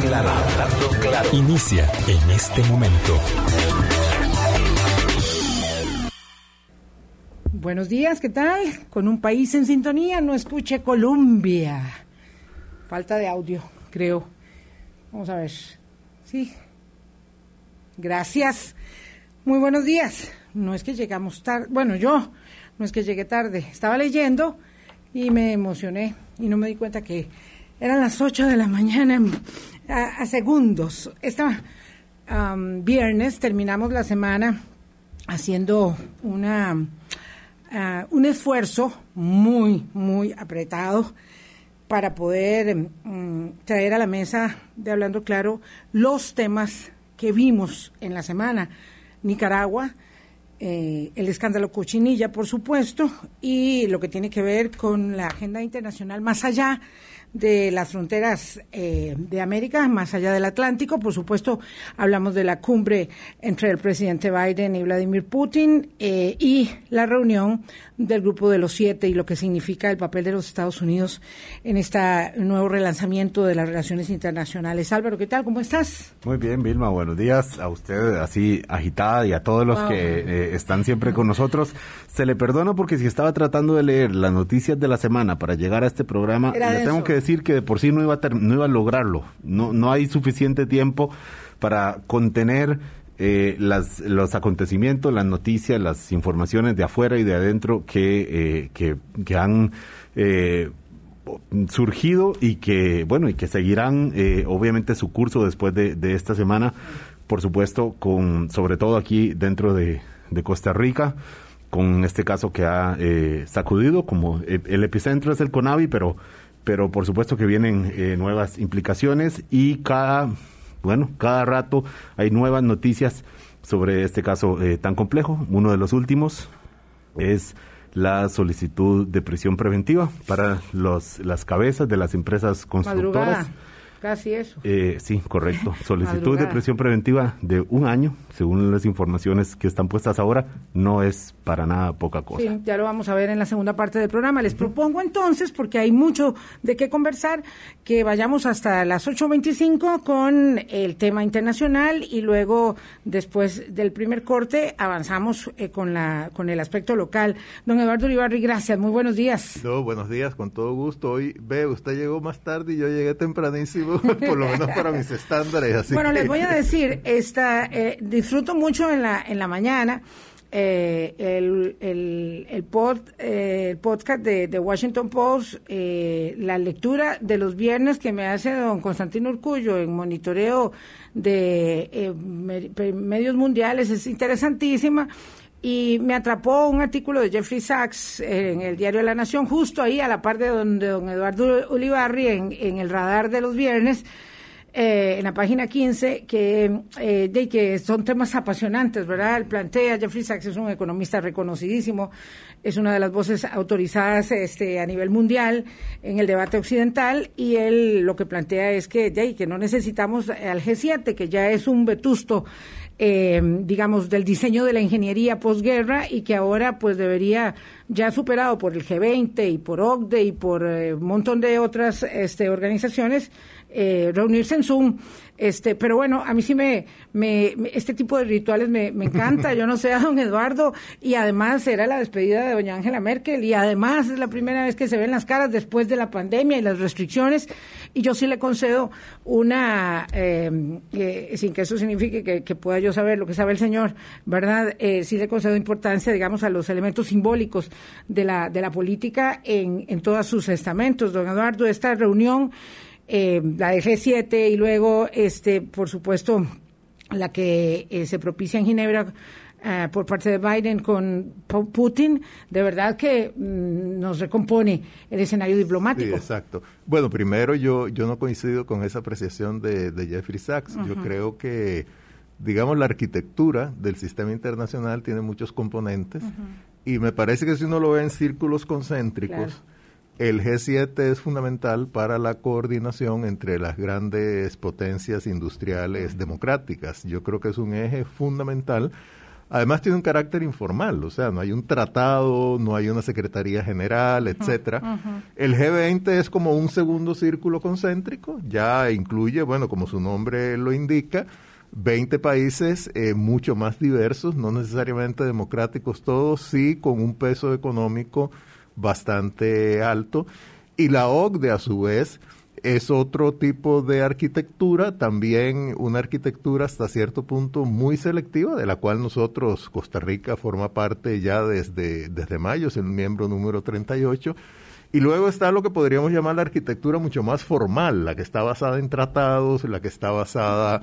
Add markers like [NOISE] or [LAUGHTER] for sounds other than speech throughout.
claro, claro. Inicia en este momento. Buenos días, ¿qué tal? Con un país en sintonía, no escuche Colombia. Falta de audio, creo. Vamos a ver. Sí. Gracias. Muy buenos días. No es que llegamos tarde. Bueno, yo no es que llegué tarde. Estaba leyendo y me emocioné y no me di cuenta que eran las 8 de la mañana a, segundos. Esta viernes terminamos la semana haciendo una ah, un esfuerzo muy muy apretado para poder mm, traer a la mesa de hablando claro los temas que vimos en la semana. Nicaragua, eh, el escándalo Cochinilla, por supuesto, y lo que tiene que ver con la agenda internacional más allá las fronteras eh, de América, más allá del Atlántico. Por supuesto, hablamos de la cumbre entre el presidente Biden y Vladimir Putin eh, y la reunión del Grupo de los Siete y lo que significa el papel de los Estados Unidos en este nuevo relanzamiento de las relaciones internacionales. Álvaro, ¿qué tal? ¿Cómo estás? Muy bien, Vilma. Buenos días a usted, así agitada, y a todos los que eh, están siempre con nosotros. Se le perdona porque si estaba tratando de leer las noticias de la semana para llegar a este programa, le tengo que decir que de por sí no iba a, no iba a lograrlo. No, no hay suficiente tiempo para contener eh, las, los acontecimientos, las noticias, las informaciones de afuera y de adentro que, eh, que, han eh, surgido y que, bueno, y que seguirán obviamente su curso después de, de, esta semana, por supuesto, con, sobre todo aquí dentro de, de Costa Rica con este caso que ha eh, sacudido, como el, epicentro es el CONAVI, pero, pero por supuesto que vienen eh, nuevas implicaciones y cada, bueno, cada rato hay nuevas noticias sobre este caso eh, tan complejo. Uno de los últimos es la solicitud de prisión preventiva para los, las cabezas de las empresas constructoras. Casi eso. Eh, sí, correcto. [LAUGHS] Solicitud de prisión preventiva de un año, según las informaciones que están puestas ahora, no es para nada poca cosa. Sí, ya lo vamos a ver en la segunda parte del programa. Les propongo entonces, porque hay mucho de qué conversar, que vayamos hasta las 8.25 con el tema internacional y luego, después del primer corte, avanzamos eh, con, la, con el aspecto local. Don Eduardo Uribarri, gracias. Muy buenos días. No, buenos días, con todo gusto. Hoy, ve, usted llegó más tarde y yo llegué tempranísimo. [LAUGHS] por lo menos para mis estándares. Así bueno, les voy a decir, esta, eh, disfruto mucho en la, en la mañana. Eh, el, el, el, pod, eh, el podcast de, de, Washington Post, la lectura de los viernes que me hace don Constantino Urcullo en monitoreo de medios mundiales es interesantísima y me atrapó un artículo de Jeffrey Sachs en el diario de la Nación, justo ahí a la par de donde don Eduardo Ulibarri, en, en el radar de los viernes, eh, en la página 15, que, eh, de que son temas apasionantes, ¿verdad? Él plantea, Jeffrey Sachs es un economista reconocidísimo, es una de las voces autorizadas este, a nivel mundial en el debate occidental, y él lo que plantea es que, de, que no necesitamos al G7, que ya es un vetusto eh, digamos, del diseño de la ingeniería posguerra y que ahora pues debería, ya superado por el G20 y por OCDE y por eh, un montón de otras este, organizaciones, eh, reunirse en Zoom este, pero bueno, a mí sí me, me, este tipo de rituales me, me encanta. [LAUGHS] Yo no sé a don Eduardo y además era la despedida de doña Angela Merkel y además es la primera vez que se ven las caras después de la pandemia y las restricciones y yo sí le concedo una, eh, eh, sin que eso signifique que, pueda yo saber lo que sabe el señor, ¿verdad? Eh, sí le concedo importancia, digamos, a los elementos simbólicos de la, de la política en, en todos sus estamentos. Don Eduardo, esta reunión eh, la de G7 y luego, este, por supuesto, la que eh, se propicia en Ginebra eh, por parte de Biden con Putin, de verdad que mm, nos recompone el escenario diplomático. Sí, exacto. Bueno, primero yo, yo no coincido con esa apreciación de, Jeffrey Sachs. Yo creo que, digamos, la arquitectura del sistema internacional tiene muchos componentes y me parece que si uno lo ve en círculos concéntricos, el G7 es fundamental para la coordinación entre las grandes potencias industriales democráticas. Yo creo que es un eje fundamental además tiene un carácter informal, o sea, no hay un tratado, no hay una secretaría general, etcétera. El G20 es como un segundo círculo concéntrico, ya incluye, bueno, como su nombre lo indica, 20 países eh, mucho más diversos, no necesariamente democráticos todos, sí con un peso económico bastante alto. Y la OCDE, a su vez, es otro tipo de arquitectura, también una arquitectura hasta cierto punto muy selectiva, de la cual nosotros, Costa Rica, forma parte ya desde, desde mayo, es el miembro número 38. Y luego está lo que podríamos llamar la arquitectura mucho más formal, la que está basada en tratados, la que está basada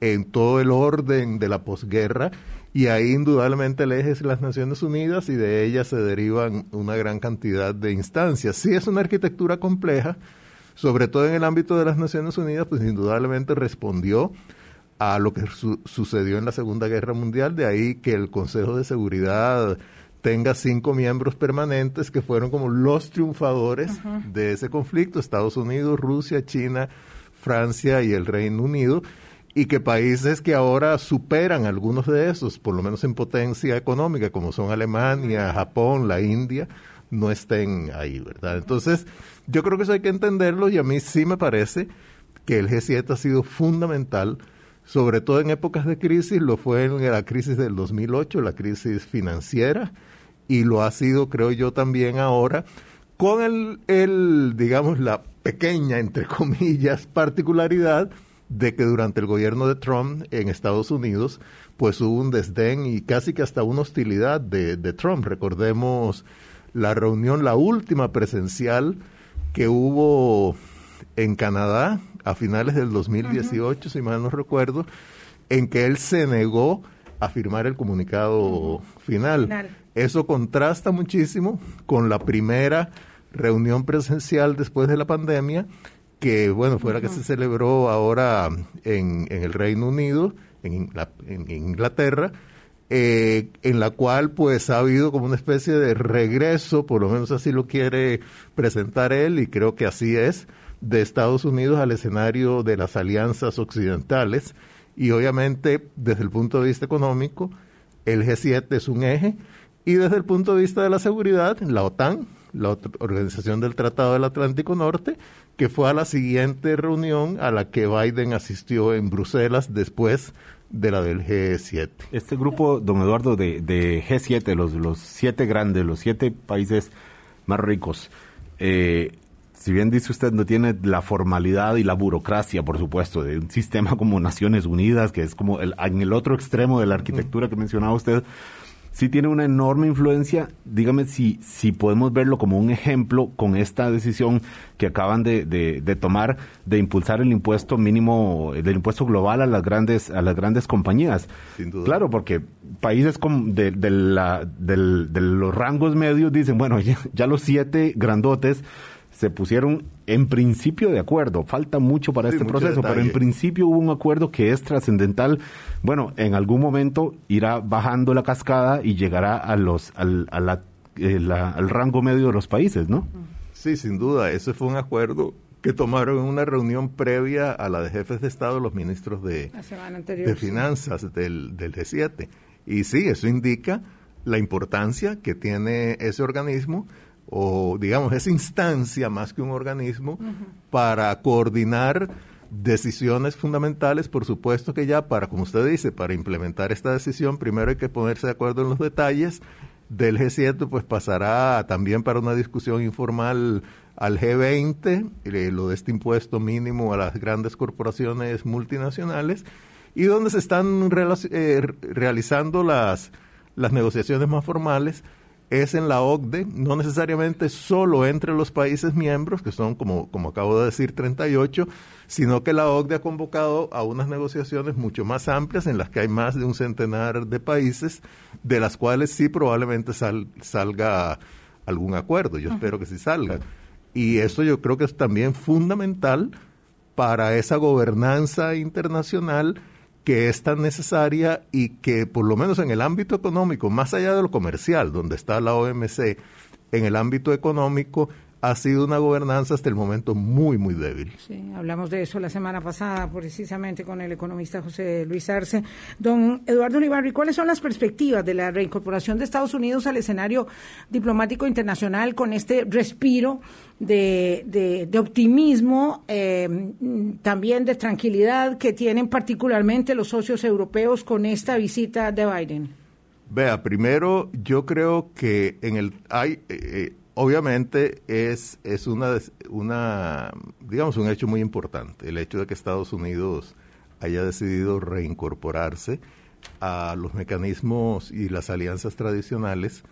en todo el orden de la posguerra y ahí indudablemente el eje es las Naciones Unidas y de ella se derivan una gran cantidad de instancias. Sí es una arquitectura compleja, sobre todo en el ámbito de las Naciones Unidas, pues indudablemente respondió a lo que sucedió en la Segunda Guerra Mundial, de ahí que el Consejo de Seguridad tenga cinco miembros permanentes que fueron como los triunfadores de ese conflicto, Estados Unidos, Rusia, China, Francia y el Reino Unido y que países que ahora superan algunos de esos, por lo menos en potencia económica, como son Alemania, Japón, la India, no estén ahí, ¿verdad? Entonces, yo creo que eso hay que entenderlo y a mí sí me parece que el G7 ha sido fundamental, sobre todo en épocas de crisis, lo fue en la crisis del 2008, la crisis financiera, y lo ha sido, creo yo, también ahora, con el, el digamos, la pequeña, entre comillas, particularidad de que durante el gobierno de Trump en Estados Unidos, pues hubo un desdén y casi que hasta una hostilidad de, Trump. Recordemos la reunión, la última presencial que hubo en Canadá a finales del 2018, si mal no recuerdo, en que él se negó a firmar el comunicado final. Eso contrasta muchísimo con la primera reunión presencial después de la pandemia, que bueno, fue la que se celebró ahora en, en el Reino Unido, en, en Inglaterra, eh, en la cual pues ha habido como una especie de regreso, por lo menos así lo quiere presentar él, y creo que así es, de Estados Unidos al escenario de las alianzas occidentales. Y obviamente, desde el punto de vista económico, el G7 es un eje, y desde el punto de vista de la seguridad, la OTAN, la Organización del Tratado del Atlántico Norte, que fue a la siguiente reunión a la que Biden asistió en Bruselas después de la del G7. Este grupo, don Eduardo, de, de G7, los, los siete grandes, los siete países más ricos, eh, si bien dice usted, no tiene la formalidad y la burocracia, por supuesto, de un [LAUGHS] sistema como Naciones Unidas, que es como el, en el otro extremo de la arquitectura que mencionaba usted, sí tiene una enorme influencia. Dígame si, si podemos verlo como un ejemplo con esta decisión que acaban de, de, tomar de impulsar el impuesto mínimo, del impuesto global a las grandes, a las grandes compañías. Sin duda. Claro, porque países de, de, la, de los rangos medios dicen, bueno, ya los siete grandotes se pusieron en principio de acuerdo. Falta mucho para este proceso, pero en principio hubo un acuerdo que es trascendental. Bueno, en algún momento irá bajando la cascada y llegará a los al, eh, al rango medio de los países, ¿no? Sí, sin duda. Ese fue un acuerdo que tomaron en una reunión previa a la de jefes de Estado los ministros de, de Finanzas del, del G7. Y sí, eso indica la importancia que tiene ese organismo o digamos esa instancia más que un organismo para coordinar decisiones fundamentales, por supuesto que ya para, como usted dice, para implementar esta decisión, primero hay que ponerse de acuerdo en los detalles. Del G7 pues pasará también para una discusión informal al G20, eh, lo de este impuesto mínimo a las grandes corporaciones multinacionales, y donde se están eh, realizando las, las negociaciones más formales es en la OCDE, no necesariamente solo entre los países miembros, que son, como, como acabo de decir, 38, sino que la OCDE ha convocado a unas negociaciones mucho más amplias en las que hay más de un centenar de países, de las cuales sí probablemente salga algún acuerdo. Yo espero que sí salga. Y eso yo creo que es también fundamental para esa gobernanza internacional que es tan necesaria y que por lo menos en el ámbito económico, más allá de lo comercial, donde está la OMC, en el ámbito económico ha sido una gobernanza hasta el momento muy, muy débil. Sí, hablamos de eso la semana pasada precisamente con el economista José Luis Arce. Don Eduardo Olivarri, ¿cuáles son las perspectivas de la reincorporación de Estados Unidos al escenario diplomático internacional con este respiro de, de, optimismo, eh, también de tranquilidad que tienen particularmente los socios europeos con esta visita de Biden? Vea, primero yo creo que en el hay eh, eh, obviamente es, es una, una, digamos, un hecho muy importante, el hecho de que Estados Unidos haya decidido reincorporarse a los mecanismos y las alianzas tradicionales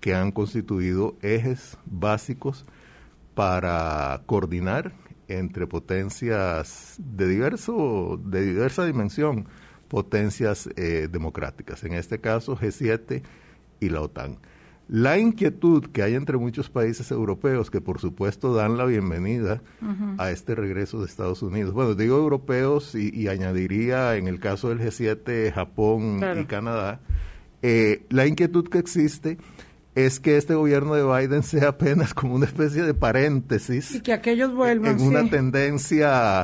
que han constituido ejes básicos para coordinar entre potencias de diverso de diversa dimensión, potencias eh, democráticas, en este caso G7 y la OTAN. La inquietud que hay entre muchos países europeos que por supuesto dan la bienvenida a este regreso de Estados Unidos. Bueno, digo europeos y, añadiría en el caso del G7 Japón y Canadá, eh, la inquietud que existe es que este gobierno de Biden [LAUGHS] sea apenas como una especie de paréntesis. Y que aquellos vuelvan. En una tendencia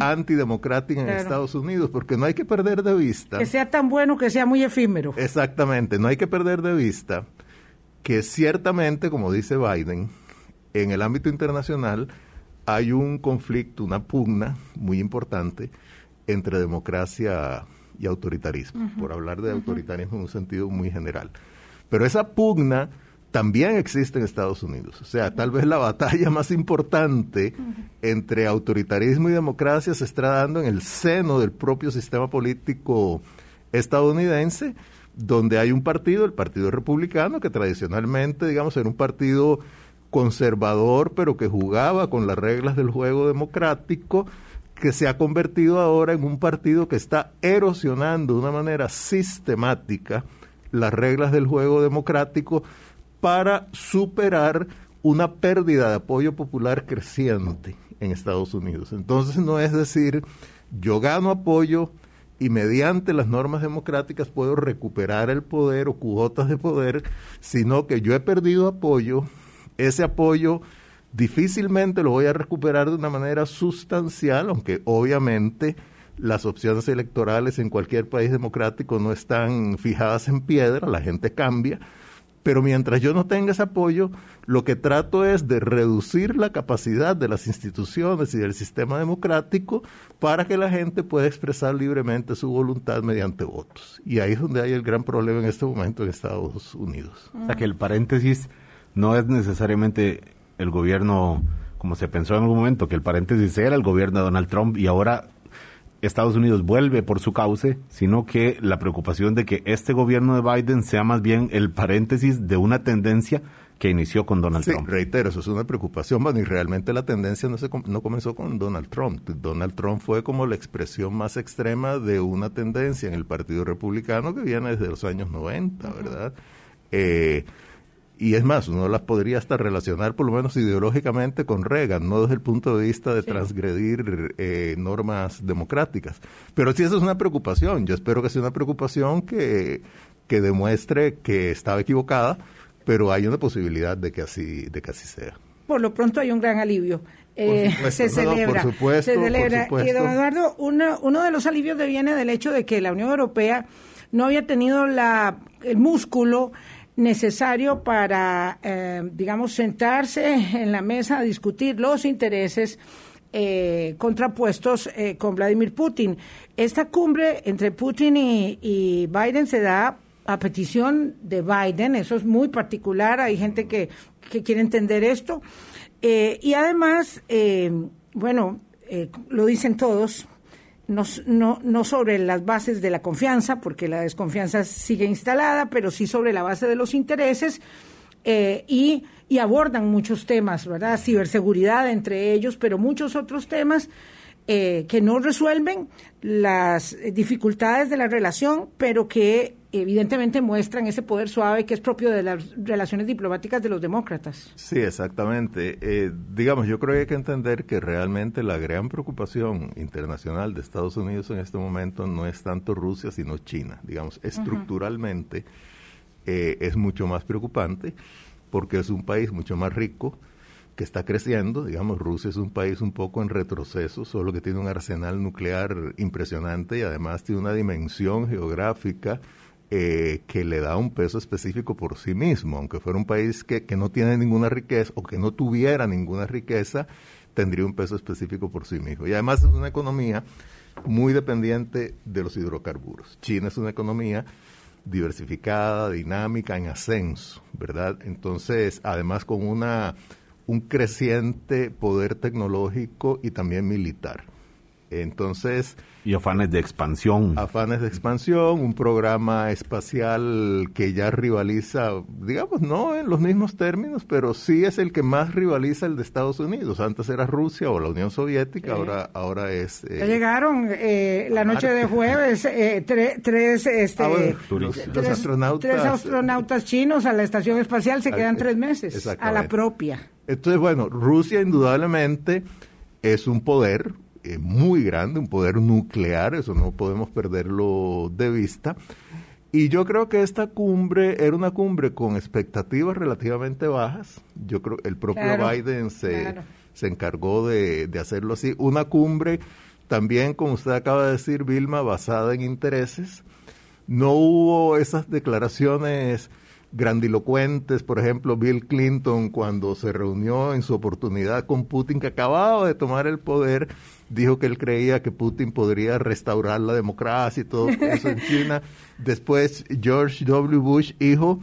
antidemocrática en Estados Unidos, porque no hay que perder de vista. Que sea tan bueno que sea muy efímero. Exactamente, no hay que perder de vista que ciertamente, como dice Biden, en el ámbito internacional hay un conflicto, una pugna muy importante entre democracia y autoritarismo, por hablar de autoritarismo en un sentido muy general. Pero esa pugna también existe en Estados Unidos. O sea, tal vez la batalla más importante entre autoritarismo y democracia se está dando en el seno del propio sistema político estadounidense, donde hay un partido, el Partido Republicano, que tradicionalmente, digamos, era un partido conservador, pero que jugaba con las reglas del juego democrático, que se ha convertido ahora en un partido que está erosionando de una manera sistemática las reglas del juego democrático para superar una pérdida de apoyo popular creciente en Estados Unidos. Entonces no es decir, yo gano apoyo, y mediante las normas democráticas puedo recuperar el poder o cuotas de poder, sino que yo he perdido apoyo, ese apoyo difícilmente lo voy a recuperar de una manera sustancial, aunque obviamente las opciones electorales en cualquier país democrático no están fijadas en piedra, la gente cambia, pero mientras yo no tenga ese apoyo, lo que trato es de reducir la capacidad de las instituciones y del sistema democrático para que la gente pueda expresar libremente su voluntad mediante votos. Y ahí es donde hay el gran problema en este momento en Estados Unidos. O sea que el paréntesis no es necesariamente el gobierno, como se pensó en algún momento, que el paréntesis era el gobierno de Donald Trump y ahora Estados Unidos vuelve por su cauce, sino que la preocupación de que este gobierno de Biden sea más bien el paréntesis de una tendencia que inició con Donald sí, Trump. Reitero, eso es una preocupación, bueno, y realmente la tendencia no, se, no comenzó con Donald Trump. Donald Trump fue como la expresión más extrema de una tendencia en el Partido Republicano que viene desde los años 90, ¿verdad? eh, y es más, uno las podría hasta relacionar por lo menos ideológicamente con Reagan, no desde el punto de vista de transgredir eh, normas democráticas. Pero sí, eso es una preocupación. Yo espero que sea una preocupación que, que demuestre que estaba equivocada, pero hay una posibilidad de que así, de que así sea. Por lo pronto hay un gran alivio. Eh, se celebra. por supuesto, se celebra. Y don Eduardo, uno, uno de los alivios viene del hecho de que la Unión Europea no había tenido la, el músculo necesario para, eh, digamos, sentarse en la mesa a discutir los intereses eh, contrapuestos eh, con Vladimir Putin. Esta cumbre entre Putin y, Biden se da a petición de Biden, eso es muy particular, hay gente que, que quiere entender esto. y además, bueno, lo dicen todos, no, no, no, sobre las bases de la confianza, porque la desconfianza sigue instalada, pero sí sobre la base de los intereses eh, y, y, abordan muchos temas, ¿verdad? Ciberseguridad entre ellos, pero muchos otros temas eh, que no resuelven las dificultades de la relación, pero que evidentemente muestran ese poder suave que es propio de las relaciones diplomáticas de los demócratas. Sí, exactamente. Eh, digamos, yo creo que hay que entender que realmente la gran preocupación internacional de Estados Unidos en este momento no es tanto Rusia, sino China. Digamos, estructuralmente eh, es mucho más preocupante porque es un país mucho más rico, que está creciendo. Digamos, Rusia es un país un poco en retroceso, solo que tiene un arsenal nuclear impresionante y además tiene una dimensión geográfica eh, que le da un peso específico por sí mismo. Aunque fuera un país que, que no tiene ninguna riqueza o que no tuviera ninguna riqueza, tendría un peso específico por sí mismo. Y además es una economía muy dependiente de los hidrocarburos. China es una economía diversificada, dinámica, en ascenso, ¿verdad? Entonces, además con una un creciente poder tecnológico y también militar. Entonces... Y afanes de expansión. Afanes de expansión, un programa espacial que ya rivaliza, digamos, no en los mismos términos, pero sí es el que más rivaliza el de Estados Unidos. Antes era Rusia o la Unión Soviética, ahora ahora es... Eh, ya llegaron eh, la noche de jueves eh, tres, este, ah, tres, astronautas, tres astronautas chinos a la estación espacial, se quedan tres meses a la propia. Entonces, bueno, Rusia indudablemente es un poder eh, muy grande, un poder nuclear, eso no podemos perderlo de vista. Y yo creo que esta cumbre era una cumbre con expectativas relativamente bajas. Yo creo que el propio Biden se, se encargó de, de hacerlo así. Una cumbre también, como usted acaba de decir, Vilma, basada en intereses. No hubo esas declaraciones grandilocuentes, por ejemplo, Bill Clinton cuando se reunió en su oportunidad con Putin, que acababa de tomar el poder, dijo que él creía que Putin podría restaurar la democracia y todo eso en China. [LAUGHS] Después George W. Bush, hijo,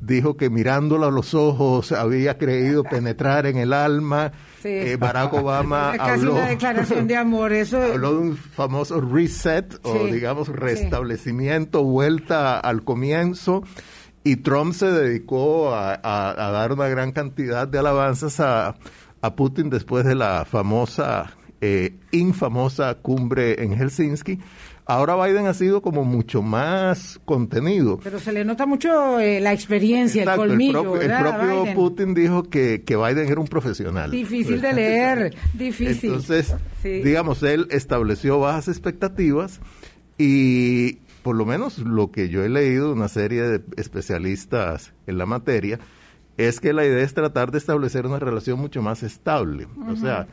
dijo que mirándolo a los ojos había creído penetrar en el alma. Eh, Barack Obama [LAUGHS] habló, una declaración de amor, eso [LAUGHS] habló de un famoso reset o digamos restablecimiento, vuelta al comienzo. Y Trump se dedicó a, dar una gran cantidad de alabanzas a, Putin después de la famosa, eh, infamosa cumbre en Helsinki. Ahora Biden ha sido como mucho más contenido. Pero se le nota mucho eh, la experiencia, el colmillo. El propio, Putin dijo que, que, Biden era un profesional. Difícil de [LAUGHS] leer, difícil. Entonces, digamos, él estableció bajas expectativas y por lo menos lo que yo he leído de una serie de especialistas en la materia, es que la idea es tratar de establecer una relación mucho más estable. O sea,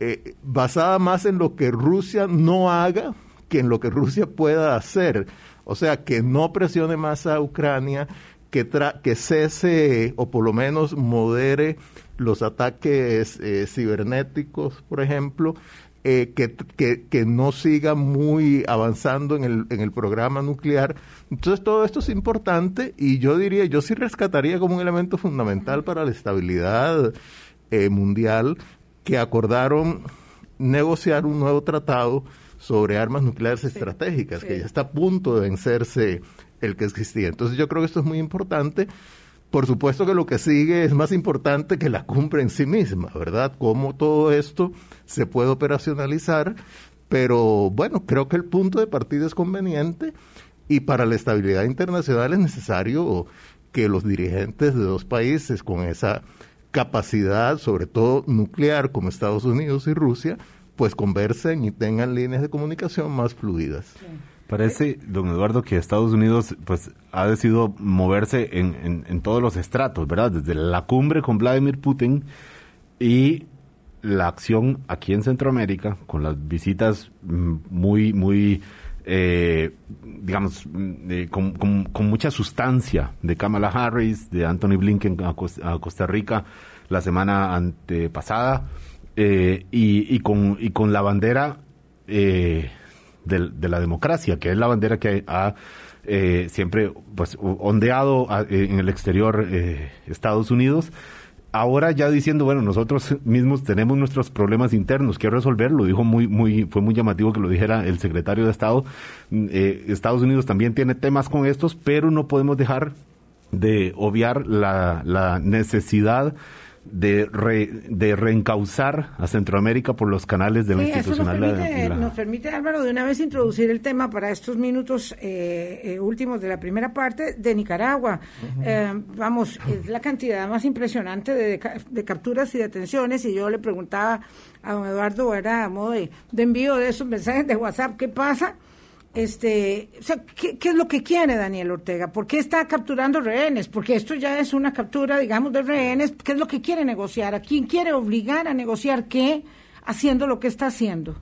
eh, basada más en lo que Rusia no haga que en lo que Rusia pueda hacer. O sea, que no presione más a Ucrania, que, que cese o por lo menos modere los ataques eh, cibernéticos, por ejemplo, eh, que, que, no siga muy avanzando en el, en el programa nuclear. Entonces todo esto es importante y yo diría, yo sí rescataría como un elemento fundamental para la estabilidad mundial que acordaron negociar un nuevo tratado sobre armas nucleares estratégicas, que ya está a punto de vencerse el que existía. Entonces yo creo que esto es muy importante por supuesto que lo que sigue es más importante que la cumbre en sí misma, ¿verdad? Cómo todo esto se puede operacionalizar, pero bueno, creo que el punto de partida es conveniente y para la estabilidad internacional es necesario que los dirigentes de dos países con esa capacidad, sobre todo nuclear, como Estados Unidos y Rusia, pues conversen y tengan líneas de comunicación más fluidas. Parece, don Eduardo, que Estados Unidos pues ha decidido moverse en, en, todos los estratos, ¿verdad? Desde la cumbre con Vladimir Putin y la acción aquí en Centroamérica, con las visitas mm, muy, muy, eh, digamos, con, mucha sustancia de Kamala Harris, de Anthony Blinken a, Costa Rica la semana antepasada, eh, y, y, con, la bandera... Eh, de, la democracia, que es la bandera que ha eh, siempre pues ondeado en el exterior Estados Unidos. Ahora ya diciendo, bueno, nosotros mismos tenemos nuestros problemas internos que resolver, lo dijo muy, muy, fue muy llamativo que lo dijera el secretario de Estado. Estados Unidos también tiene temas con estos, pero no podemos dejar de obviar la, la necesidad de, de reencauzar a Centroamérica por los canales de la institucionalidad. Nos permite, nos permite, Álvaro, de una vez introducir el tema para estos minutos eh, eh, últimos de la primera parte de Nicaragua. Eh, vamos, es la cantidad más impresionante de, de, capturas y detenciones y yo le preguntaba a don Eduardo, era a modo de, de envío de esos mensajes de WhatsApp, ¿qué pasa? Este, o sea, ¿qué, es lo que quiere Daniel Ortega? ¿Por qué está capturando rehenes? Porque esto ya es una captura, digamos, de rehenes. ¿Qué es lo que quiere negociar? ¿A quién quiere obligar a negociar qué haciendo lo que está haciendo?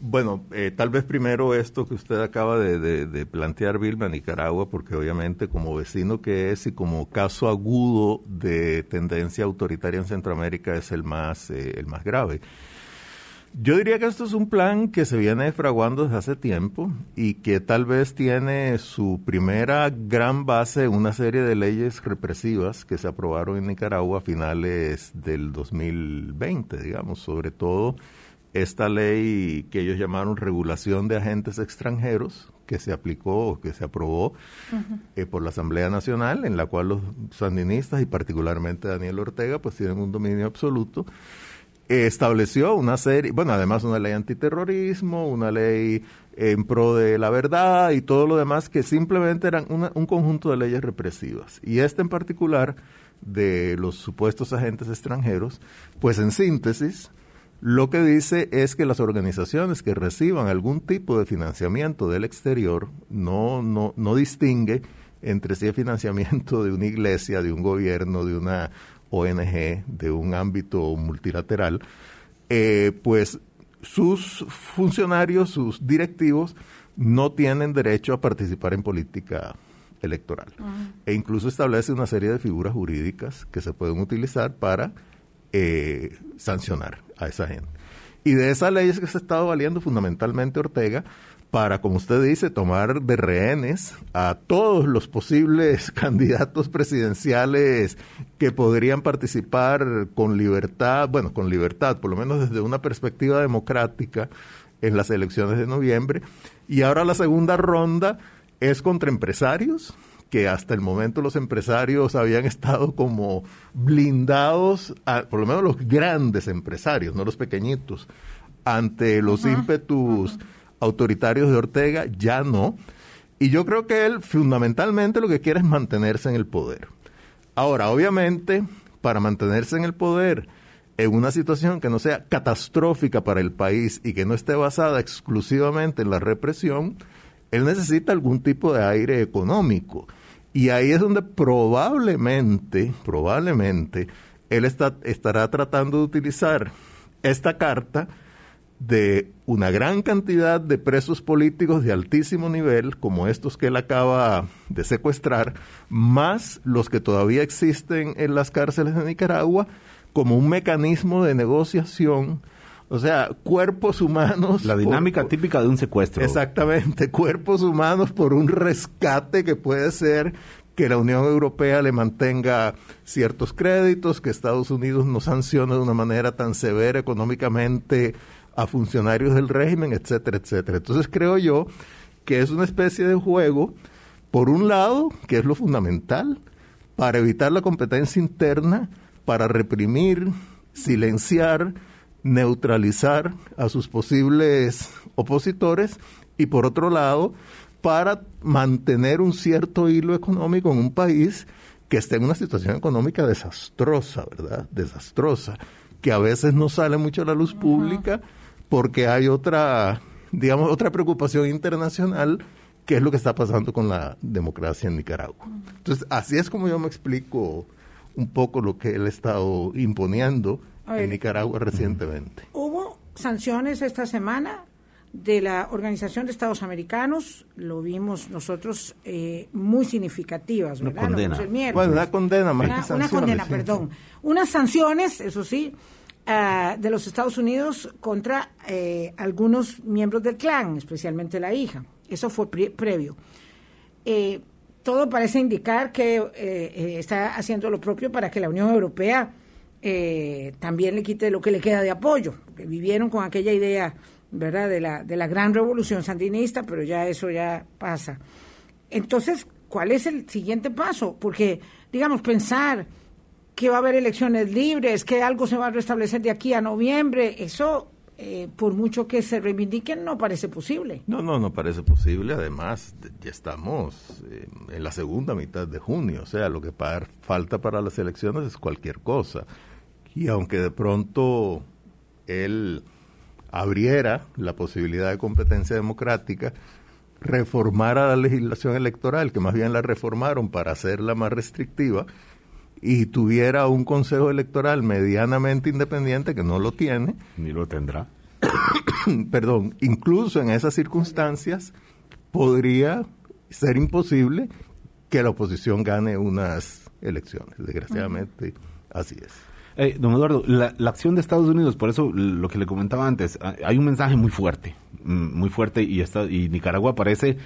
Bueno, eh, tal vez primero esto que usted acaba de, plantear, Vilma, Nicaragua, porque obviamente como vecino que es y como caso agudo de tendencia autoritaria en Centroamérica es el más, eh, el más grave. Yo diría que esto es un plan que se viene fraguando desde hace tiempo y que tal vez tiene su primera gran base en una serie de leyes represivas que se aprobaron en Nicaragua a finales del 2020, digamos, sobre todo esta ley que ellos llamaron regulación de agentes extranjeros, que se aplicó, que se aprobó eh, por la Asamblea Nacional, en la cual los sandinistas y particularmente Daniel Ortega pues tienen un dominio absoluto, estableció una serie, bueno, además una ley antiterrorismo, una ley en pro de la verdad y todo lo demás que simplemente eran un conjunto de leyes represivas. Y este en particular de los supuestos agentes extranjeros, pues en síntesis, lo que dice es que las organizaciones que reciban algún tipo de financiamiento del exterior no, no, no distingue entre si es financiamiento de una iglesia, de un gobierno, de una ONG, de un ámbito multilateral, eh, pues sus funcionarios, sus directivos, no tienen derecho a participar en política electoral. E incluso establece una serie de figuras jurídicas que se pueden utilizar para eh, sancionar a esa gente. Y de esas leyes que se ha estado valiendo fundamentalmente Ortega para, como usted dice, tomar de rehenes a todos los posibles [LAUGHS] candidatos presidenciales que podrían participar con libertad, bueno, con libertad, por lo menos desde una perspectiva democrática en las elecciones de noviembre. Y ahora la segunda ronda es contra empresarios, que hasta el momento los empresarios habían [LAUGHS] estado como blindados, por lo menos los grandes empresarios, no los pequeñitos, ante los ímpetus autoritarios de Ortega, ya no. Y yo creo que él fundamentalmente lo que quiere es mantenerse en el poder. Ahora, obviamente, para mantenerse en el poder en una situación que no sea catastrófica para el país y que no esté basada exclusivamente en la represión, él necesita algún tipo de aire económico. Y ahí es donde probablemente, probablemente, él está, estará tratando de utilizar esta carta de una gran cantidad de presos políticos de altísimo nivel, como estos que él acaba de secuestrar, más los que todavía existen en las cárceles de Nicaragua, como un mecanismo de negociación o sea, cuerpos humanos. La dinámica típica de un secuestro. Exactamente, cuerpos humanos por un rescate que puede ser que la Unión Europea le mantenga ciertos créditos, que Estados Unidos no sancione de una manera tan severa económicamente a funcionarios del régimen, etcétera, etcétera. Entonces creo yo que es una especie de juego, por un lado, que es lo fundamental, para evitar la competencia interna, para reprimir, silenciar, neutralizar a sus posibles opositores y por otro lado, para mantener un cierto hilo económico en un país que está en una situación económica desastrosa, ¿verdad? Desastrosa, que a veces no sale mucho a la luz pública porque hay otra, digamos, otra preocupación internacional que es lo que está pasando con la democracia en Nicaragua. Entonces, así es como yo me explico un poco lo que él ha estado imponiendo en Nicaragua recientemente. Hubo sanciones esta semana de la Organización de Estados Americanos, lo vimos nosotros eh, muy significativas, ¿verdad? Una condena. bueno, una condena más una, condena, perdón. Unas sanciones, eso sí, ah, de los Estados Unidos contra eh, algunos miembros del clan, especialmente la hija. Eso fue previo. Eh, todo parece indicar que está haciendo lo propio para que la Unión Europea eh, también le quite lo que le queda de apoyo, vivieron con aquella idea, ¿verdad?, de la, de la gran revolución sandinista, pero ya eso ya pasa. Entonces, ¿cuál es el siguiente paso? Porque, digamos, pensar que va a haber elecciones libres, que algo se va a restablecer de aquí a noviembre, eso, eh, por mucho que se reivindiquen, no parece posible. No, no, no parece posible. Además, ya estamos eh, en la segunda mitad de junio, o sea, lo que falta para las elecciones es cualquier cosa. Y aunque de pronto él abriera la posibilidad de competencia democrática, reformara la legislación electoral, que más bien la reformaron para hacerla más restrictiva, y tuviera un consejo electoral medianamente independiente, que no lo tiene. Ni lo tendrá. [COUGHS] perdón, incluso en esas circunstancias podría ser imposible que la oposición gane unas elecciones. Desgraciadamente, así es. Eh, don Eduardo, la, acción de Estados Unidos, por eso lo que le comentaba antes, hay un mensaje muy fuerte, mm, muy fuerte y, está, y Nicaragua parece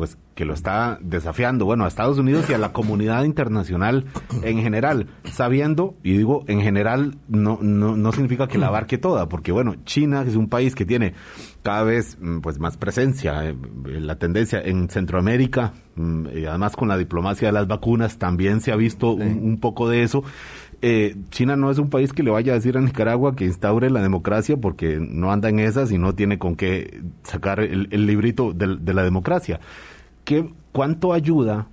pues que lo está desafiando, bueno, a Estados Unidos y a la comunidad internacional en general, sabiendo, y digo en general, no, no, no significa que la abarque toda, porque bueno, China es un país que tiene cada vez mm, pues más presencia, eh, la tendencia en Centroamérica, y además con la diplomacia de las vacunas también se ha visto un, poco de eso. Eh, China no es un país que le vaya a decir a Nicaragua que instaure la democracia porque no anda en esas y no tiene con qué sacar el, librito de, la democracia. ¿Qué, ¿Cuánto ayuda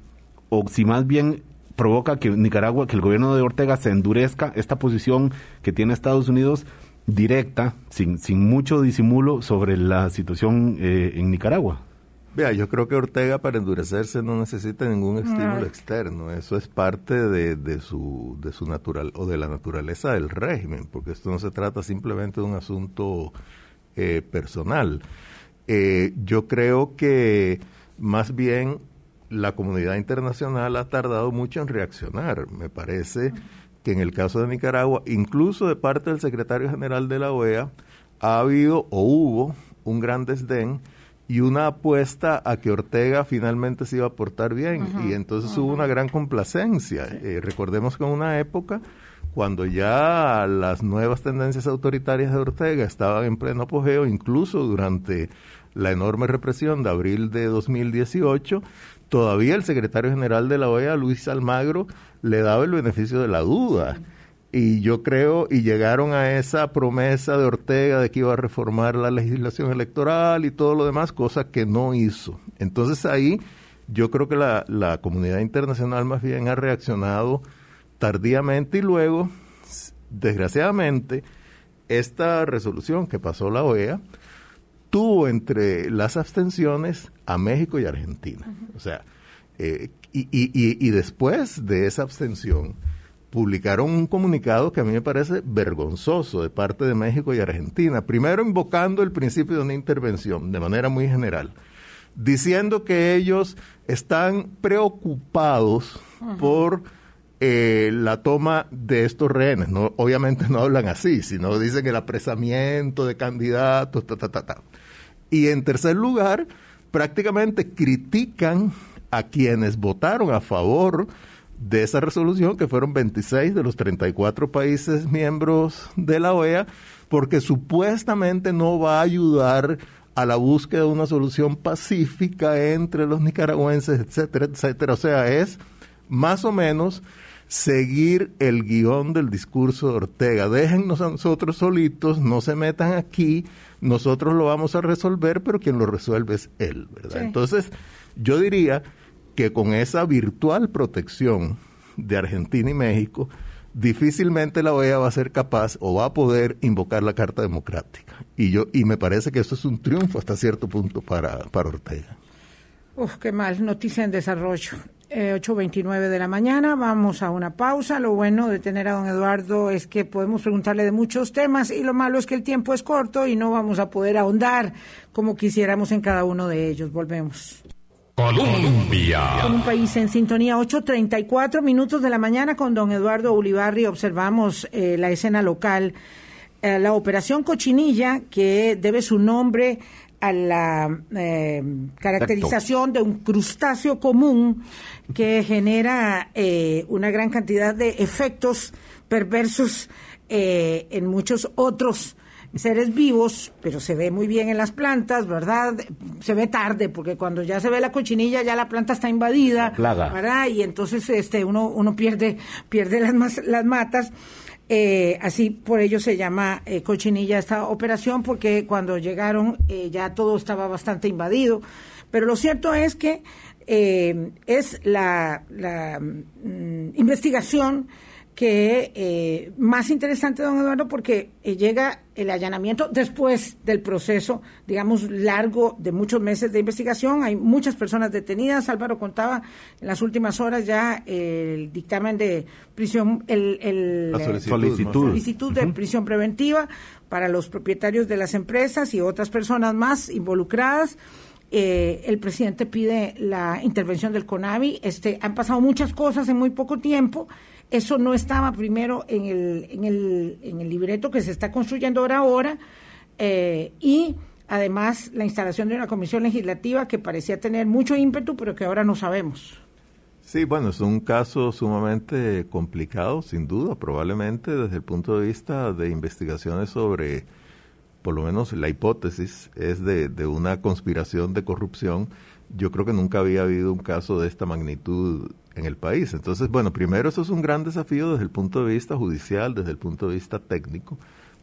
o si más bien provoca que Nicaragua, que el gobierno de Ortega se endurezca esta posición que tiene Estados Unidos directa, sin, sin mucho disimulo sobre la situación eh, en Nicaragua? Vea, yo creo que Ortega para endurecerse no necesita ningún estímulo externo. Eso es parte de, de, su, de su natural o de la naturaleza del régimen, porque esto no se trata simplemente de un asunto eh, personal. Eh, yo creo que más bien la comunidad internacional ha tardado mucho en reaccionar. Me parece que en el caso de Nicaragua, incluso de parte del secretario general de la OEA, ha habido o hubo un gran desdén y una apuesta a que Ortega finalmente se iba a portar bien. y entonces hubo una gran complacencia. Eh, recordemos que en una época, cuando ya las nuevas tendencias autoritarias de Ortega estaban en pleno apogeo, incluso durante la enorme represión de abril de 2018, todavía el secretario general de la OEA, Luis Almagro, le daba el beneficio de la duda. Y yo creo, y llegaron a esa promesa de Ortega de que iba a reformar la legislación electoral y todo lo demás, cosa que no hizo. Entonces ahí yo creo que la, la comunidad internacional más bien ha reaccionado tardíamente y luego, desgraciadamente, esta resolución que pasó la OEA tuvo entre las abstenciones a México y Argentina. O sea, eh, y, y, y, y después de esa abstención, publicaron un comunicado que a mí me parece vergonzoso de parte de México y Argentina. Primero invocando el principio de una intervención de manera muy general, diciendo que ellos están preocupados por eh, la toma de estos rehenes. No, obviamente no hablan así, sino dicen el apresamiento de candidatos, ta, ta, ta, ta. Y en tercer lugar, prácticamente critican a quienes votaron a favor de esa resolución, que fueron 26 de los 34 países miembros de la OEA, porque supuestamente no va a ayudar a la búsqueda de una solución pacífica entre los nicaragüenses, etcétera, etcétera. O sea, es más o menos seguir el guion del discurso de Ortega. Déjennos a nosotros solitos, no se metan aquí, nosotros lo vamos a resolver, pero quien lo resuelve es él, ¿verdad? Entonces, yo diría que con esa virtual protección de Argentina y México, difícilmente la OEA va a ser capaz o va a poder invocar la Carta Democrática. Y yo y me parece que esto es un triunfo hasta cierto punto para, para Ortega. Uf, qué mal, noticia en desarrollo. 8.29 eh, de la mañana, vamos a una pausa. Lo bueno de tener a don Eduardo es que podemos preguntarle de muchos temas y lo malo es que el tiempo es corto y no vamos a poder ahondar como quisiéramos en cada uno de ellos. Volvemos. Colombia. un país en sintonía, 8.34 minutos de la mañana con don Eduardo Ulibarri. Observamos eh, la escena local. Eh, la operación Cochinilla, que debe su nombre a la eh, caracterización de un crustáceo común que genera una gran cantidad de efectos perversos en muchos otros seres vivos, pero se ve muy bien en las plantas, ¿verdad? Se ve tarde, porque cuando ya se ve la cochinilla, ya la planta está invadida, ¿verdad? Y entonces este uno, uno pierde, [LAUGHS] pierde las, las matas. Eh, así por ello se llama eh, cochinilla esta operación, porque cuando llegaron eh, ya todo estaba bastante invadido. Pero lo cierto es que es la, la mm, investigación que eh, más interesante, don Eduardo, porque eh, llega el allanamiento después del proceso, digamos, largo de muchos meses de investigación. Hay muchas personas detenidas. Álvaro contaba en las últimas horas ya el dictamen de prisión, el, solicitud, de prisión preventiva para los propietarios de las empresas y otras personas más involucradas. Eh, el presidente pide la intervención del CONAVI. Este, han pasado muchas cosas en muy poco tiempo eso no estaba primero en el, en el, en el libreto que se está construyendo ahora, ahora eh, y además la instalación de una comisión legislativa que parecía tener mucho ímpetu, pero que ahora no sabemos. Sí, bueno, es un caso sumamente complicado, sin duda, probablemente desde el punto de vista de investigaciones sobre, por lo menos la hipótesis es de, de una conspiración de corrupción. Yo creo que nunca había habido un caso de esta magnitud en el país. Entonces, bueno, primero eso es un gran desafío desde el punto de vista judicial, desde el punto de vista técnico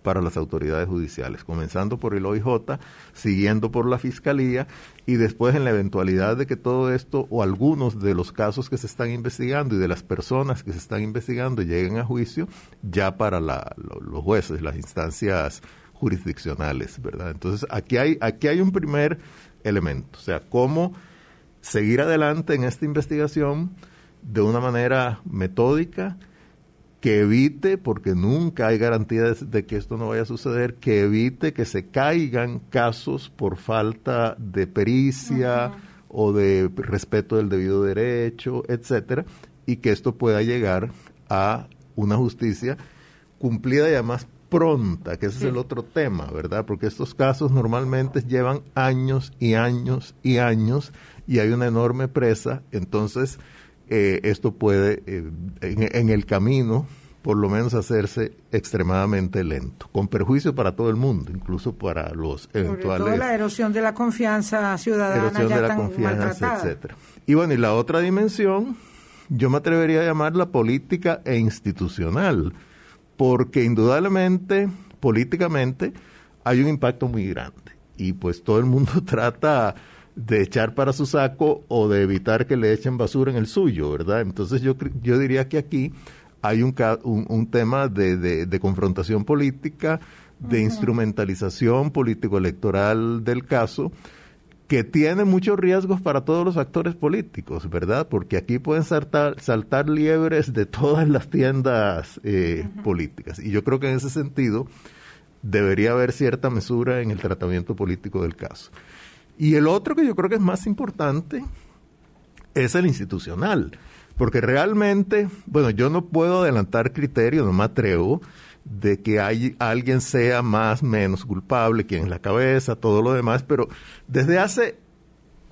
para las autoridades judiciales, comenzando por el OIJ, siguiendo por la Fiscalía y después en la eventualidad de que todo esto o algunos de los casos que se están investigando y de las personas que se están investigando lleguen a juicio ya para los jueces, las instancias jurisdiccionales, ¿verdad? Entonces, aquí hay, aquí hay un primer elemento, o sea, cómo seguir adelante en esta investigación, de una manera metódica que evite, porque nunca hay garantía de, que esto no vaya a suceder, que evite que se caigan casos por falta de pericia o de respeto del debido derecho, etcétera, y que esto pueda llegar a una justicia cumplida y además pronta, que ese es el otro tema, ¿verdad? Porque estos casos normalmente llevan años y años y años y hay una enorme presa, entonces eh, esto puede eh, en, el camino por lo menos hacerse extremadamente lento, con perjuicio para todo el mundo, incluso para los eventuales. Sobre todo la erosión de la confianza ciudadana erosión de la confianza, etcétera. Y bueno, y la otra dimensión, yo me atrevería a llamarla política e institucional, porque indudablemente, políticamente, hay un impacto muy grande. Y pues todo el mundo [LAUGHS] trata de echar para su saco o de evitar que le echen basura en el suyo, ¿verdad? Entonces yo, yo diría que aquí hay un, un, tema de, de, confrontación política, de instrumentalización político-electoral del caso, que tiene muchos riesgos para todos los actores políticos, ¿verdad? Porque aquí pueden saltar, saltar liebres de todas las tiendas eh, políticas. Y yo creo que en ese sentido debería haber cierta mesura en el tratamiento político del caso. Y el otro que yo creo que es más importante es el institucional, porque realmente, bueno, yo no puedo adelantar criterios, no me atrevo de que hay, alguien sea más menos culpable, quién es la cabeza, todo lo demás, pero desde hace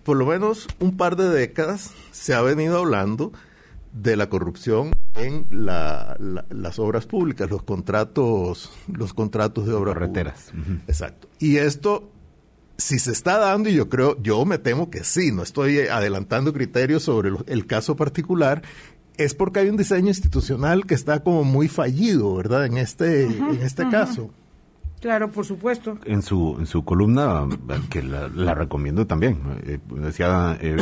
por lo menos un par de décadas se ha venido hablando de la corrupción en las obras públicas, los contratos, los contratos de obras carreteras. Exacto. Y esto si se está dando, y yo creo, yo me temo que sí, no estoy adelantando criterios sobre el caso particular, es porque hay un diseño institucional que está como muy fallido, ¿verdad? En este, en este caso. Claro, por supuesto. En su, en su columna, que la, recomiendo también, eh, decía, eh,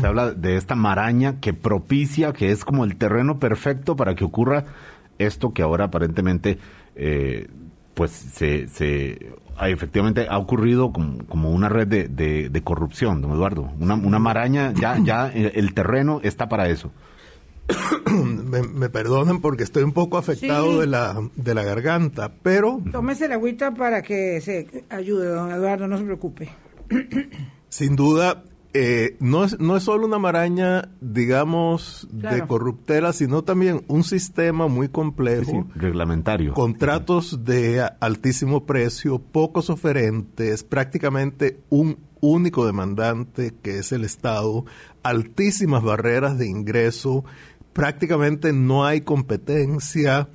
se habla de esta maraña que propicia, que es como el terreno perfecto para que ocurra esto que ahora aparentemente, eh, pues se, se efectivamente ha ocurrido como, una red de, de, corrupción, don Eduardo. Una, una maraña, ya, ya el terreno está para eso. [COUGHS] me, me, perdonan porque estoy un poco afectado de, la, de la garganta, pero... Tómese la agüita para que se ayude, don Eduardo, no se preocupe. [COUGHS] Sin duda, eh, no, es, no es solo una maraña, digamos, de corruptela, sino también un sistema muy complejo. reglamentario. Contratos de altísimo precio, pocos oferentes, prácticamente un único demandante que es el Estado, altísimas barreras de ingreso, prácticamente no hay competencia.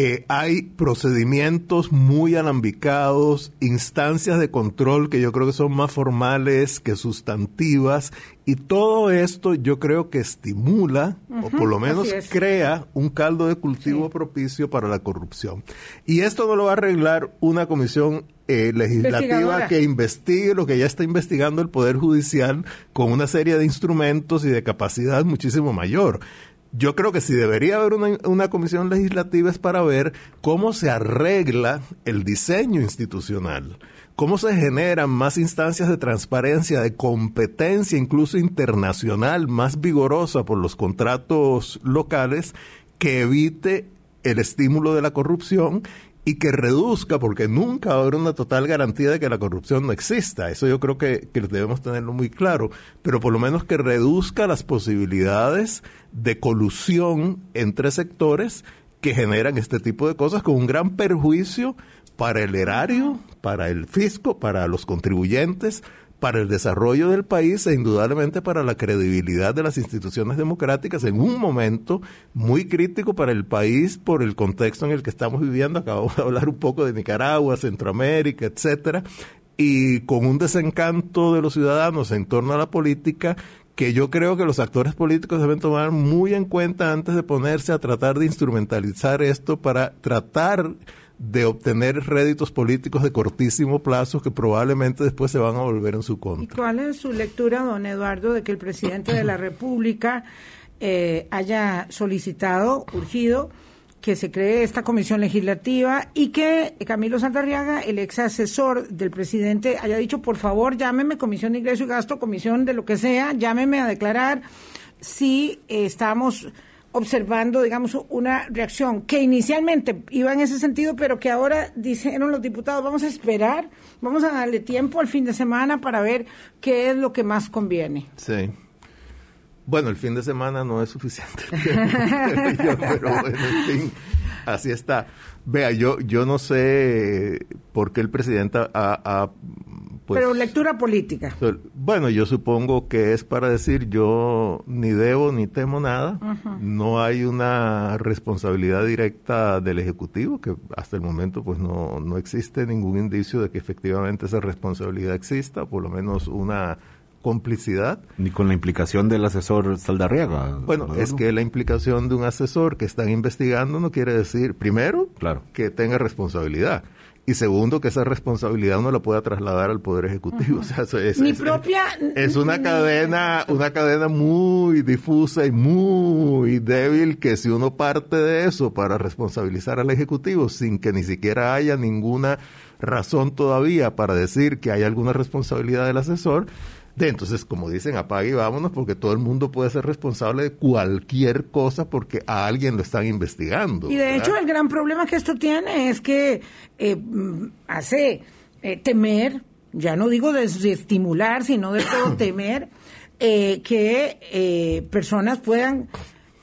Eh, hay procedimientos muy alambicados, instancias de control que yo creo que son más formales que sustantivas y todo esto yo creo que estimula o por lo menos crea un caldo de cultivo propicio para la corrupción. Y esto no lo va a arreglar una comisión eh, legislativa que investigue lo que ya está investigando el Poder Judicial con una serie de instrumentos y de capacidad muchísimo mayor yo creo que si debería haber una, una, comisión legislativa es para ver cómo se arregla el diseño institucional, cómo se generan más instancias de transparencia, de competencia incluso internacional más vigorosa por los contratos locales que evite el estímulo de la corrupción y que reduzca, porque nunca haber una total garantía de que la corrupción no exista. Eso yo creo que, debemos tenerlo muy claro, pero por lo menos que reduzca las posibilidades de colusión entre sectores que generan este tipo de cosas con un gran perjuicio para el erario, para el fisco, para los contribuyentes, para el desarrollo del país e indudablemente para la credibilidad de las instituciones democráticas en un momento muy crítico para el país por el contexto en el que estamos viviendo. Acabamos de hablar un poco de Nicaragua, Centroamérica, etcétera, y con un desencanto de los ciudadanos en torno a la política que yo creo que los actores políticos deben tomar muy en cuenta antes de ponerse a tratar de instrumentalizar esto para tratar de obtener réditos políticos de cortísimo plazo que probablemente después se van a volver en su contra. ¿Y cuál es su lectura, don Eduardo, de que el presidente de la [CLEARS THROAT] República eh, haya solicitado, urgido, que se cree esta comisión legislativa y que Camilo Santarriaga, el ex asesor del presidente, haya dicho, por favor, llámeme comisión de ingreso y gasto, comisión de lo que sea, llámeme a declarar si estamos observando, digamos, una reacción que inicialmente iba en ese sentido, pero que ahora dijeron los diputados, vamos a esperar, vamos a darle tiempo al fin de semana para ver qué es lo que más conviene. Sí. Bueno, el fin de semana no es suficiente, [LAUGHS] pero bueno, en fin, así está. Vea, yo, yo no sé por qué el presidente ha pues, Pero lectura política. Bueno, yo supongo que es para decir yo ni debo ni temo nada. No hay una responsabilidad directa del Ejecutivo, que hasta el momento pues no, no existe ningún indicio de que efectivamente esa responsabilidad exista, por lo menos una complicidad. Ni con la implicación del asesor Saldarriaga. Bueno, es que la implicación de un asesor que están investigando no quiere decir, primero, claro. que tenga responsabilidad y segundo que esa responsabilidad uno la pueda trasladar al poder ejecutivo. [LAUGHS] O sea, es, mi propia es una cadena una cadena muy difusa y muy débil que si uno parte de eso para responsabilizar al ejecutivo sin que ni siquiera haya ninguna razón todavía para decir que hay alguna responsabilidad del asesor entonces, como dicen, apague y vámonos porque todo el mundo puede ser responsable de cualquier cosa porque a alguien lo están investigando. Y de hecho, el gran problema que esto tiene es que eh, mm, hace eh, temer, ya no digo desestimular, sino de todo [COUGHS] temer, eh, que personas puedan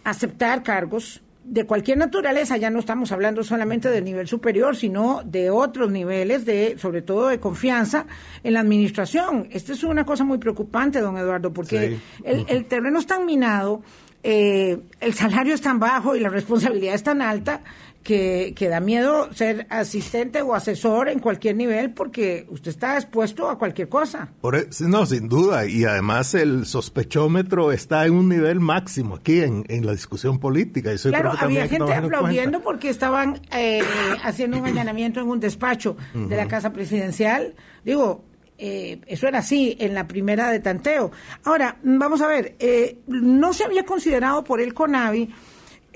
aceptar cargos de cualquier naturaleza, ya no estamos hablando solamente del nivel superior, sino de otros niveles, de sobre todo de confianza en la administración. Esta es una cosa muy preocupante, don Eduardo, porque el, el, terreno es tan minado, eh, el salario es tan bajo y la [LAUGHS] responsabilidad es tan alta que, que, da miedo ser asistente o asesor en cualquier nivel porque usted está expuesto a cualquier cosa. Por, e, no, sin duda. Y además el sospechómetro está en un nivel máximo aquí en, en la discusión política. Eso claro, había gente aplaudiendo porque estaban eh, [COUGHS] haciendo un allanamiento en un despacho de la Casa Presidencial. Digo, eh, eso era así en la primera de tanteo. Ahora, vamos a ver, eh, no se había considerado por el CONAVI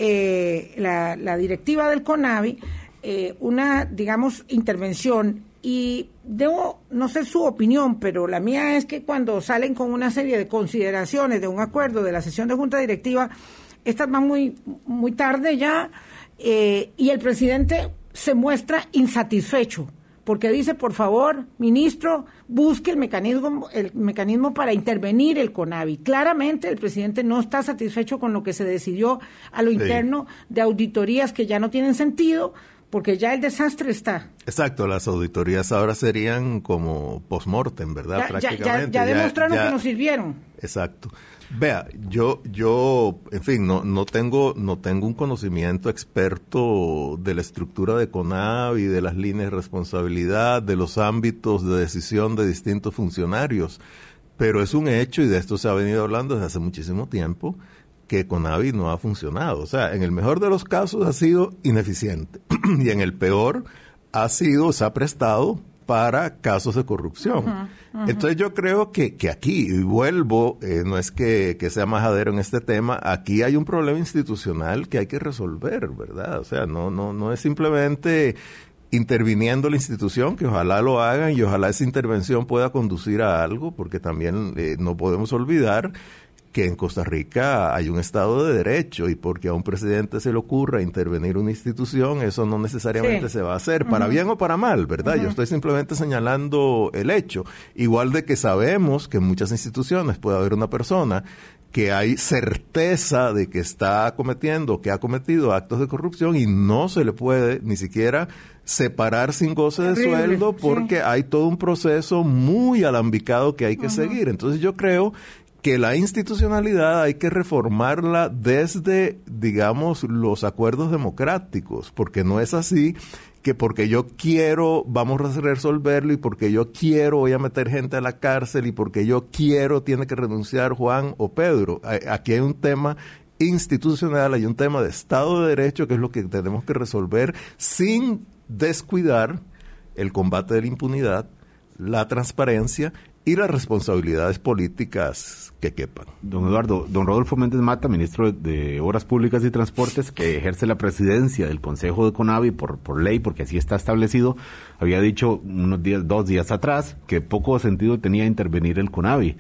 eh, la, directiva del CONAVI eh, una, digamos, intervención y debo, no sé su opinión, pero la mía es que cuando salen con una serie de consideraciones de un acuerdo de la sesión de junta directiva, estas van muy, muy tarde ya eh, y el presidente se muestra insatisfecho porque dice, por favor, ministro, busque el mecanismo, el mecanismo para intervenir el CONAVI. Claramente el presidente no está satisfecho con lo que se decidió a lo interno de auditorías que ya no tienen sentido, porque ya el desastre está. Exacto, las auditorías ahora serían como post-mortem, ¿verdad? Ya, Prácticamente. Ya, demostraron que no sirvieron. Exacto. Vea, yo, yo, en fin, no, no tengo, no tengo un conocimiento experto de la estructura de CONAV y de las líneas de responsabilidad, de los ámbitos de decisión de distintos funcionarios, pero es un hecho y de esto se ha venido hablando desde hace muchísimo tiempo que CONAVI no ha funcionado. O sea, en el mejor de los casos ha sido ineficiente [CLEARS THROAT] y en el peor ha sido, se ha prestado para casos de corrupción. Entonces yo creo que, que aquí, y vuelvo, eh, no es que, que, sea majadero en este tema, aquí hay un problema institucional que hay que resolver, ¿verdad? O sea, no, no, no es simplemente interviniendo la institución, que ojalá lo hagan y ojalá esa intervención pueda conducir a algo, porque también eh, no podemos olvidar que en Costa Rica hay un Estado de Derecho y porque a un presidente se le ocurra intervenir una institución, eso no necesariamente se va a hacer, para bien o para mal, ¿verdad? Yo estoy simplemente señalando el hecho. Igual de que sabemos que en muchas instituciones puede haber una persona que hay certeza de que está cometiendo, que ha cometido actos de corrupción y no se le puede ni siquiera separar sin goce de sueldo porque hay todo un proceso muy alambicado que hay que seguir. Entonces yo creo que la institucionalidad hay que reformarla desde, digamos, los acuerdos democráticos, porque no es así que porque yo quiero vamos a resolverlo y porque yo quiero voy a meter gente a la cárcel y porque yo quiero tiene que renunciar Juan o Pedro. Aquí hay un tema institucional, hay un tema de Estado de Derecho que es lo que tenemos que resolver sin descuidar el combate de la impunidad, la transparencia y las responsabilidades políticas que quepan. Don Eduardo, don Rodolfo Méndez Mata, ministro de Obras Públicas y Transportes, que ejerce la presidencia del Consejo de Conavi por, por ley, porque así está establecido, había dicho unos días, dos días atrás que poco sentido tenía intervenir el Conavi.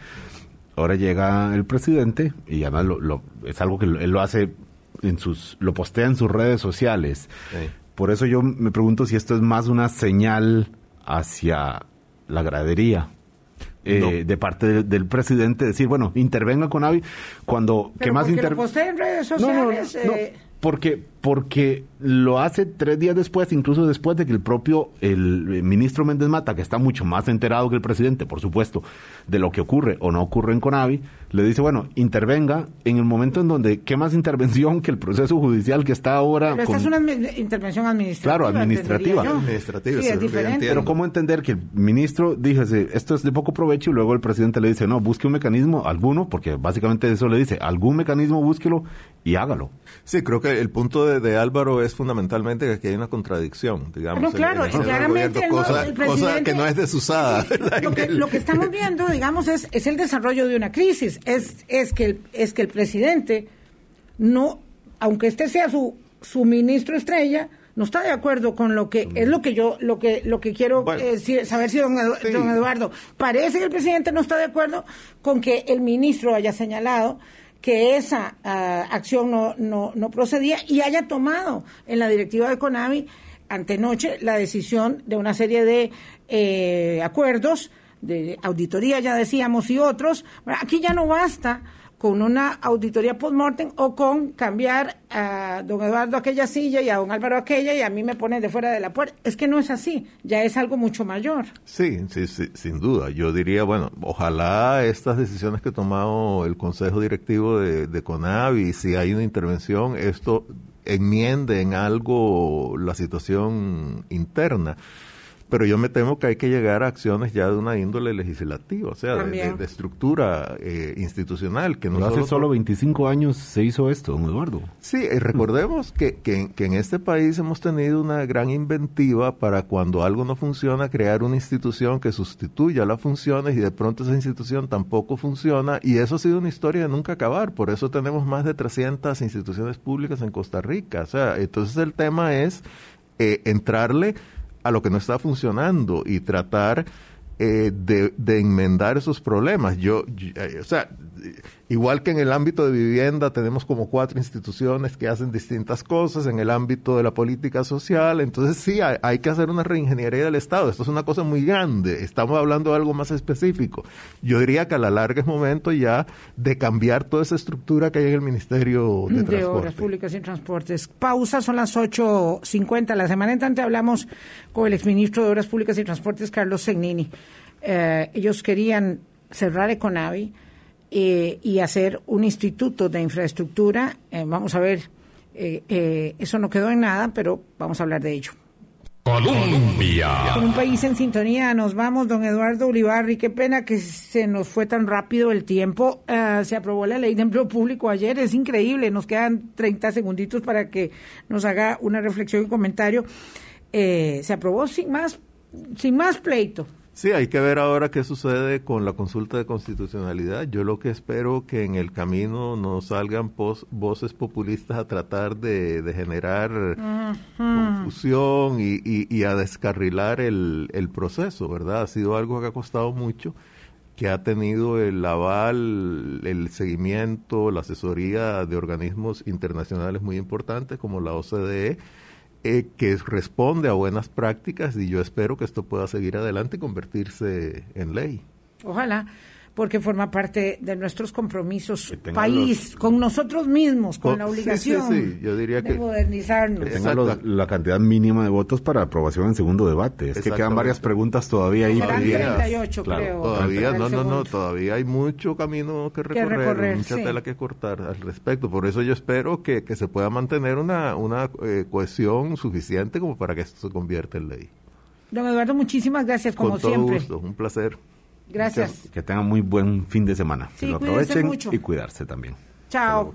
Ahora llega el presidente y además lo, es algo que él lo hace en sus, lo postea en sus redes sociales. Por eso yo me pregunto si esto es más una señal hacia la gradería eh, de parte del, presidente decir, bueno, intervenga con Avi cuando que más en redes sociales. Eh, porque porque lo hace tres días después, incluso después de que el propio el ministro Méndez Mata, que está mucho más enterado que el presidente, por supuesto, de lo que ocurre o no ocurre en Conavi, le dice, bueno, intervenga en el momento en donde, ¿qué más intervención que el proceso judicial que está ahora? Pero esta es una intervención administrativa. Claro, administrativa. Administrativa, sí, es diferente. Pero ¿cómo entender que el ministro dice, esto es de poco provecho y luego el presidente le dice, no, busque un mecanismo, alguno, porque básicamente eso le dice, algún mecanismo búsquelo y hágalo. Sí, creo que el punto de, de Álvaro es fundamentalmente que aquí hay una contradicción, digamos. No, claro, claramente cosa, que no es desusada. Lo que, lo que, estamos viendo, digamos, es, es el desarrollo de una crisis. Es, es, que el, es que el presidente no, aunque este sea su, su ministro estrella, no está de acuerdo con lo que es lo que yo lo que lo que quiero eh, saber si don, don, Eduardo parece que el presidente no está de acuerdo con que el ministro haya señalado que esa ah, acción no, no, no, procedía y haya tomado en la directiva de CONAVI antenoche la decisión de una serie de eh, acuerdos, de auditoría ya decíamos y otros. Aquí ya no basta con una auditoría post-mortem o con cambiar a don Eduardo aquella silla y a don Álvaro aquella y a mí me pone de fuera de la puerta. Es que no es así, ya es algo mucho mayor. Sí, sí, sí sin duda. Yo diría, bueno, ojalá estas decisiones que ha tomado el Consejo Directivo de, de CONAVI, si hay una intervención, esto enmiende en algo la situación interna pero yo me temo que hay que llegar a acciones ya de una índole legislativa, o sea, de, estructura eh, institucional. Que no hace solo 25 años se hizo esto, don Eduardo. Sí, y recordemos que, que, en este país hemos tenido una gran inventiva para cuando algo no funciona, crear una institución que sustituya las funciones y de pronto esa institución tampoco funciona y eso ha sido una historia de nunca acabar. Por eso tenemos más de 300 instituciones públicas en Costa Rica. O sea, entonces el tema es eh, entrarle a lo que no está funcionando y tratar eh, de, de, enmendar esos problemas. Yo, eh, o sea, igual que en el ámbito de vivienda tenemos como cuatro instituciones que hacen distintas cosas, en el ámbito de la política social, entonces sí, hay, que hacer una reingeniería del Estado. Esto es una cosa muy grande, estamos hablando de algo más específico. Yo diría que a la larga es momento ya de cambiar toda esa estructura que hay en el Ministerio de, de Obras Públicas y Transportes. Pausa, son las 8.50. La semana entrante hablamos con el exministro de Obras Públicas y Transportes, Carlos Segnini. Eh, ellos querían cerrar Econavi eh, y hacer un instituto de infraestructura. Eh, vamos a ver, eso no quedó en nada, pero vamos a hablar de ello. Colombia. Con un país en sintonía, nos vamos, don Eduardo Ulibarri. Qué pena que se nos fue tan rápido el tiempo. se aprobó la ley de empleo público ayer, es increíble. Nos quedan 30 segunditos para que nos haga una reflexión y comentario. se aprobó sin más sin más pleito. Sí, hay que ver ahora qué sucede con la consulta de constitucionalidad. Yo lo que espero que en el camino no salgan voces populistas a tratar de, generar confusión y, a descarrilar el, el proceso, ¿verdad? Ha sido algo que ha costado mucho que ha tenido el aval, el seguimiento, la asesoría de organismos internacionales muy importantes como la OCDE, eh, que responde a buenas prácticas y yo espero que esto pueda seguir adelante y convertirse en ley. Ojalá porque forma parte de nuestros compromisos país, con nosotros mismos, con la obligación de modernizarnos. Que tenga la cantidad mínima de votos para aprobación en segundo debate. Es que quedan varias preguntas todavía ahí. Todavía, 38, creo. Todavía, no, no, no, todavía hay mucho camino que recorrer, mucha tela que cortar al respecto. Por eso yo espero que, que se pueda mantener una, una eh, cohesión suficiente como para que esto se convierta en ley. Don Eduardo, muchísimas gracias, como Con todo siempre. Gusto, un placer. Gracias. Que, tengan muy buen fin de semana. que lo aprovechen y cuidarse también. Chao.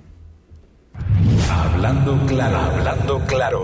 Hablando claro, hablando claro.